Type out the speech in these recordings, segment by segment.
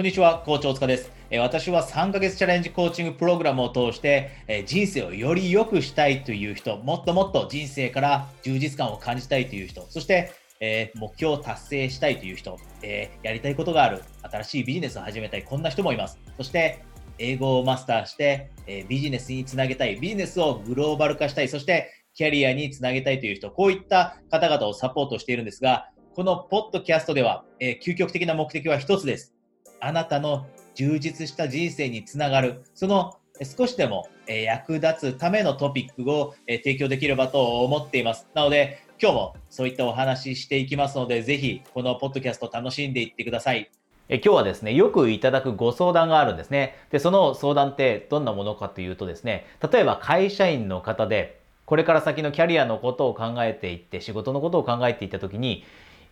こんにちは、コーチ大塚です。私は3ヶ月チャレンジコーチングプログラムを通して人生をより良くしたいという人、もっともっと人生から充実感を感じたいという人、そして目標を達成したいという人、やりたいことがある、新しいビジネスを始めたい、こんな人もいます。そして英語をマスターして、えビジネスにつなげたい、ビジネスをグローバル化したい、そしてキャリアにつなげたいという人、こういった方々をサポートしているんですが、このポッドキャストでは、え究極的な目的は一つです。あなたの充実した人生につながる、その少しでも役立つためのトピックを提供できればと思っています。なので、今日もそういったお話ししていきますので、ぜひこのポッドキャスト楽しんでいってください。え今日はですね、よくいただくご相談があるんですね。で、その相談ってどんなものかというとですね、例えば会社員の方で、これから先のキャリアのことを考えていって、仕事のことを考えていった時に、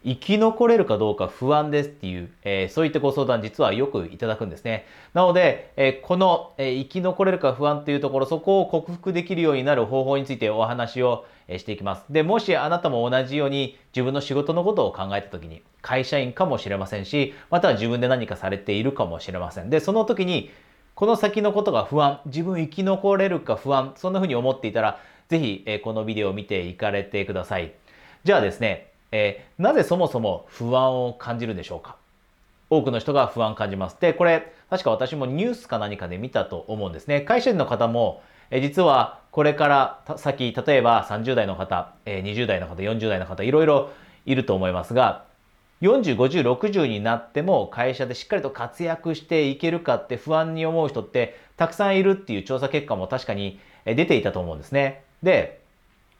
生き残れるかどうか不安ですっていう、えー、そういったご相談実はよくいただくんですね。なので、えー、この、えー、生き残れるか不安というところ、そこを克服できるようになる方法についてお話をしていきます。で、もしあなたも同じように自分の仕事のことを考えた時に、会社員かもしれませんし、または自分で何かされているかもしれません。で、その時に、この先のことが不安、自分生き残れるか不安、そんな風に思っていたら、ぜひ、えこのビデオを見ていかれてください。じゃあですね、えー、なぜそもそも不安を感じるでしょうか？多くの人が不安を感じます。で、これ、確か私もニュースか何かで見たと思うんですね。会社員の方も、え実はこれから先、例えば30代の方、え20代の方、40代の方、いろいろいると思いますが、40、50、60になっても会社でしっかりと活躍していけるかって不安に思う人ってたくさんいるっていう調査結果も確かに出ていたと思うんですね。で、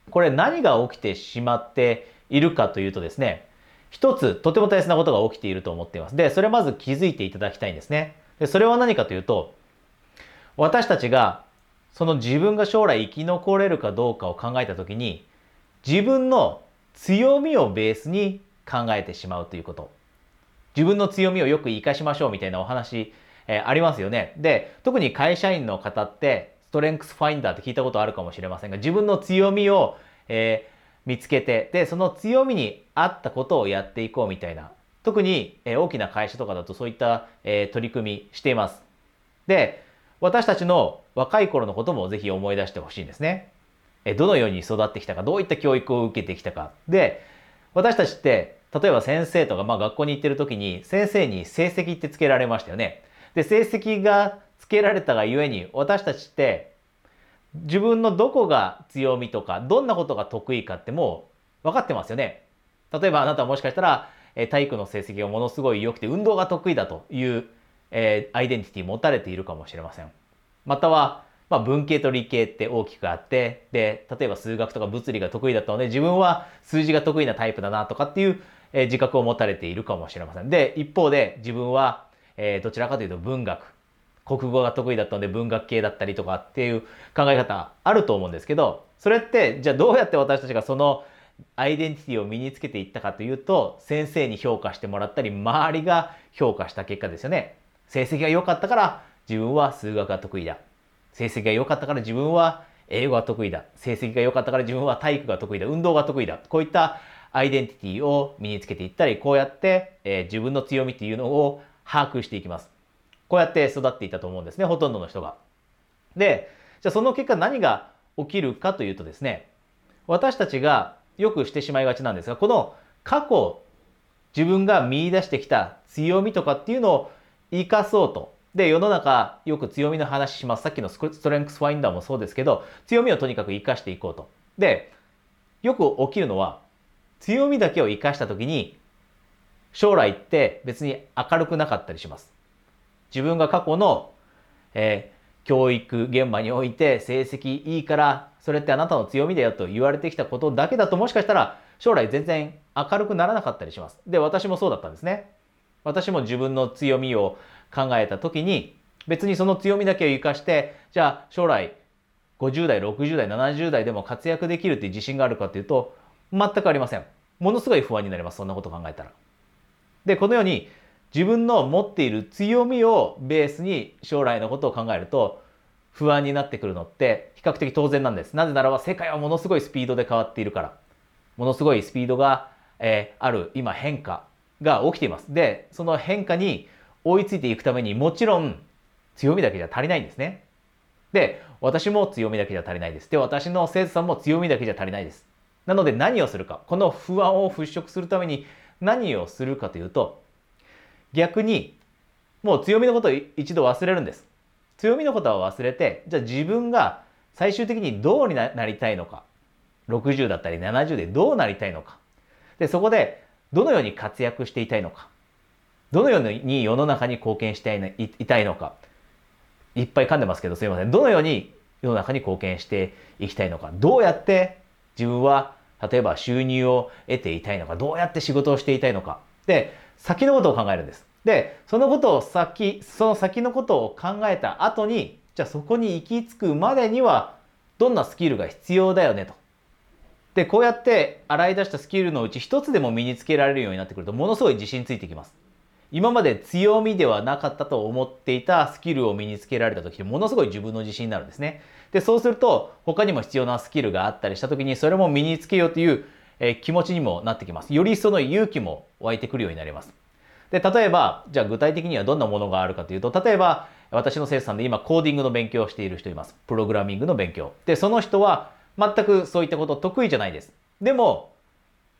これ何が起きてしまっているかというとですね、一つとても大切なことが起きていると思っています。で、それまず気づいていただきたいんですね。で、それは何かというと、私たちがその自分が将来生き残れるかどうかを考えたときに、自分の強みをベースに考えてしまうということ。自分の強みをよく活かしましょうみたいなお話、えー、ありますよね。で、特に会社員の方って、ストレンクスファインダーって聞いたことあるかもしれませんが、自分の強みを、えー見つけて、で、その強みに合ったことをやっていこうみたいな、特に、え大きな会社とかだとそういった、え取り組みしています。で、私たちの若い頃のこともぜひ思い出してほしいんですね。えどのように育ってきたか、どういった教育を受けてきたか。で、私たちって、例えば先生とか、まあ学校に行ってる時に、先生に成績ってつけられましたよね。で、成績がつけられたがゆえに、私たちって自分のどこが強みとか、どんなことが得意かってもう分かってますよね。例えばあなたはもしかしたら、え体育の成績がものすごい良くて運動が得意だという、えー、アイデンティティ持たれているかもしれません。または、まあ、文系と理系って大きくあって、で、例えば数学とか物理が得意だったので、自分は数字が得意なタイプだなとかっていう、えー、自覚を持たれているかもしれません。で、一方で自分は、えー、どちらかというと文学、国語が得意だったので文学系だったりとかっていう考え方あると思うんですけど、それってじゃあどうやって私たちがそのアイデンティティを身につけていったかというと、先生に評価してもらったり、周りが評価した結果ですよね。成績が良かったから自分は数学が得意だ。成績が良かったから自分は英語が得意だ。成績が良かったから自分は体育が得意だ。運動が得意だ。こういったアイデンティティを身につけていったり、こうやって、えー、自分の強みっていうのを把握していきます。こうやって育っていたと思うんですね、ほとんどの人が。で、じゃあその結果何が起きるかというとですね、私たちがよくしてしまいがちなんですが、この過去、自分が見出してきた強みとかっていうのを生かそうと。で、世の中よく強みの話します。さっきのストレングスファインダーもそうですけど、強みをとにかく生かしていこうと。で、よく起きるのは、強みだけを生かした時に、将来って別に明るくなかったりします。自分が過去の、えー、教育現場において成績いいから、それってあなたの強みだよと言われてきたことだけだともしかしたら将来全然明るくならなかったりします。で、私もそうだったんですね。私も自分の強みを考えた時に、別にその強みだけを活かして、じゃあ将来50代、60代、70代でも活躍できるっていう自信があるかっていうと、全くありません。ものすごい不安になります。そんなこと考えたら。で、このように自分の持っている強みをベースに将来のことを考えると不安になってくるのって比較的当然なんです。なぜならば世界はものすごいスピードで変わっているから。ものすごいスピードが、えー、ある今変化が起きています。で、その変化に追いついていくためにもちろん強みだけじゃ足りないんですね。で、私も強みだけじゃ足りないです。で、私の生徒さんも強みだけじゃ足りないです。なので何をするか、この不安を払拭するために何をするかというと、逆にもう強みのことを一度忘れるんです。強みのことは忘れて、じゃあ自分が最終的にどうになりたいのか、60だったり70でどうなりたいのか、で、そこでどのように活躍していたいのか、どのように世の中に貢献していたいのか、いっぱい噛んでますけどすいません。どのように世の中に貢献していきたいのか、どうやって自分は例えば収入を得ていたいのか、どうやって仕事をしていたいのか。で、先のことを考えるんです。で、そのことを先、その先のことを考えた後に、じゃあそこに行き着くまでには、どんなスキルが必要だよねと。で、こうやって洗い出したスキルのうち一つでも身につけられるようになってくると、ものすごい自信ついてきます。今まで強みではなかったと思っていたスキルを身につけられた時ものすごい自分の自信になるんですね。で、そうすると他にも必要なスキルがあったりした時にそれも身につけようという、え気持ちにもなってきます。よりその勇気も湧いてくるようになります。で、例えば、じゃあ具体的にはどんなものがあるかというと、例えば私の生徒さんで今コーディングの勉強をしている人います。プログラミングの勉強。で、その人は全くそういったこと得意じゃないです。でも、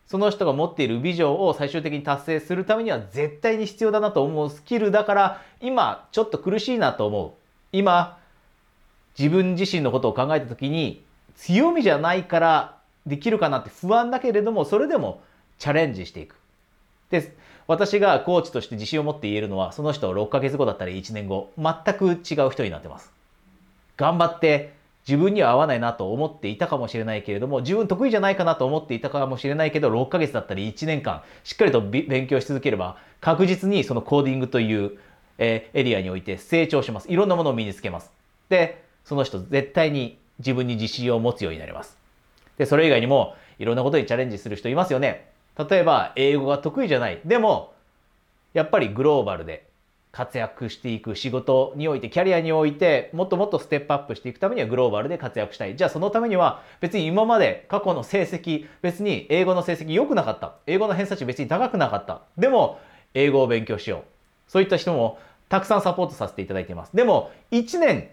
その人が持っているビジョンを最終的に達成するためには絶対に必要だなと思うスキルだから今ちょっと苦しいなと思う今自分自身のことを考えた時に強みじゃないからできるかなって不安だけれどもそれでもチャレンジしていくで私がコーチとして自信を持って言えるのはその人6ヶ月後だったり1年後全く違う人になってます頑張って自分には合わないなと思っていたかもしれないけれども、自分得意じゃないかなと思っていたかもしれないけど、6ヶ月だったり1年間、しっかりと勉強し続ければ、確実にそのコーディングという、えエリアにおいて成長します。いろんなものを身につけます。で、その人絶対に自分に自信を持つようになります。で、それ以外にも、いろんなことにチャレンジする人いますよね。例えば、英語が得意じゃない。でも、やっぱりグローバルで活躍していく仕事において、キャリアにおいて、もっともっとステップアップしていくためにはグローバルで活躍したい。じゃあそのためには、別に今まで過去の成績、別に英語の成績良くなかった。英語の偏差値別に高くなかった。でも、英語を勉強しよう。そういった人もたくさんサポートさせていただいています。でも、1年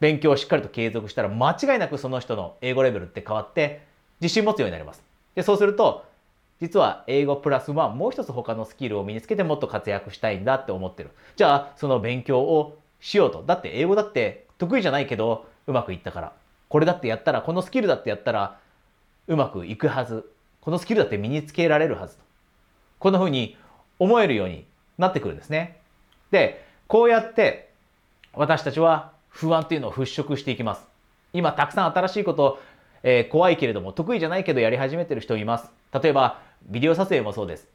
勉強をしっかりと継続したら、間違いなくその人の英語レベルって変わって、自信持つようになります。で、そうすると、実は英語プラスワンもう一つ他のスキルを身につけてもっと活躍したいんだって思ってる。じゃあその勉強をしようと。だって英語だって得意じゃないけどうまくいったから。これだってやったら、このスキルだってやったらうまくいくはず。このスキルだって身につけられるはず。こんな風に思えるようになってくるんですね。で、こうやって私たちは不安っていうのを払拭していきます。今たくさん新しいこと、えー、怖いけれども得意じゃないけどやり始めてる人います。例えばビデオ撮影もそうです。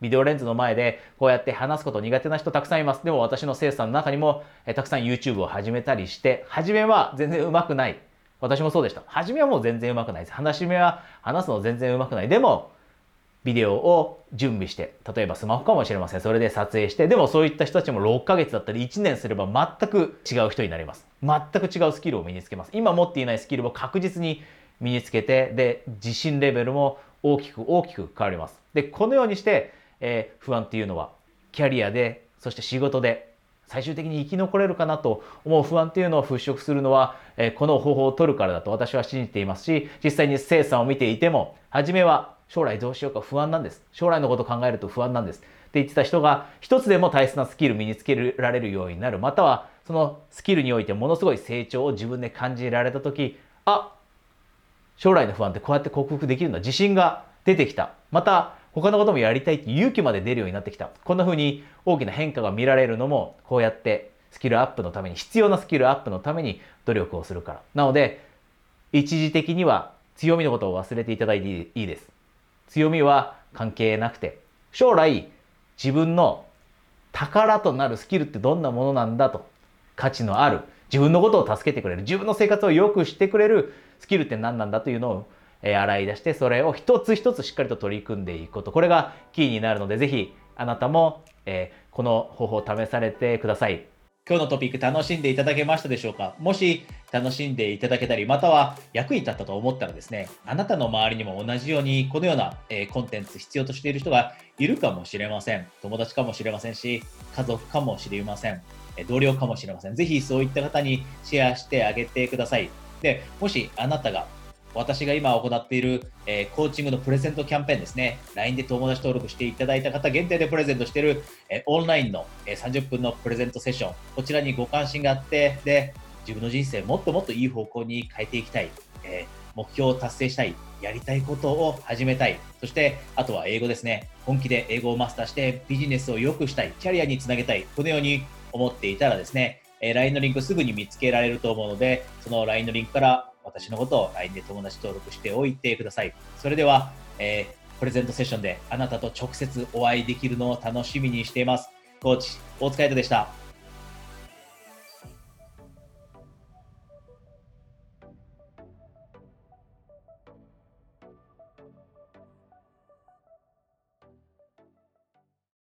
ビデオレンズの前でこうやって話すこと苦手な人たくさんいます。でも私の生徒さんの中にもえたくさん YouTube を始めたりして、初めは全然うまくない。私もそうでした。初めはもう全然うまくないです。話し目は話すの全然うまくない。でも、ビデオを準備して、例えばスマホかもしれません。それで撮影して、でもそういった人たちも6ヶ月だったり1年すれば全く違う人になります。全く違うスキルを身につけます。今持っていないスキルを確実に身につけて、で、自信レベルも大きく大きく変わります。で、このようにして、えー、不安っていうのは、キャリアで、そして仕事で、最終的に生き残れるかなと思う不安っていうのを払拭するのは、えー、この方法を取るからだと私は信じていますし、実際に生産を見ていても、初めは将来どうしようか不安なんです。将来のこと考えると不安なんです。って言ってた人が、一つでも大切なスキル身につけられるようになる。または、そのスキルにおいてものすごい成長を自分で感じられたとき、あ、将来の不安ってこうやって克服できるんだ。自信が出てきた。また、他のこともやりたいって勇気まで出るようになってきた。こんな風に大きな変化が見られるのも、こうやってスキルアップのために、必要なスキルアップのために努力をするから。なので、一時的には強みのことを忘れていただいていいです。強みは関係なくて、将来自分の宝となるスキルってどんなものなんだと、価値のある、自分のことを助けてくれる、自分の生活を良くしてくれるスキルって何なんだというのを、え洗い出して、それを一つ一つしっかりと取り組んでいくこと。これがキーになるので、ぜひあなたも、えこの方法を試されてください。今日のトピック楽しんでいただけましたでしょうか？もし楽しんでいただけたり、または役に立ったと思ったらですね、あなたの周りにも同じようにこのような、えコンテンツ必要としている人がいるかもしれません。友達かもしれませんし、家族かもしれません。同僚かもしれません。ぜひそういった方にシェアしてあげてください。で、もしあなたが私が今行っている、えー、コーチングのプレゼントキャンペーンですね、LINE で友達登録していただいた方限定でプレゼントしている、えー、オンラインの、えー、30分のプレゼントセッション、こちらにご関心があって、で、自分の人生もっともっといい方向に変えていきたい、え目標を達成したい、やりたいことを始めたい、そしてあとは英語ですね、本気で英語をマスターしてビジネスを良くしたい、キャリアにつなげたい、このように思っていたらですね、え LINE のリンクすぐに見つけられると思うので、その LINE のリンクから私のことを LINE で友達登録しておいてください。それでは、えー、プレゼントセッションであなたと直接お会いできるのを楽しみにしています。コーチ、大塚海人でした。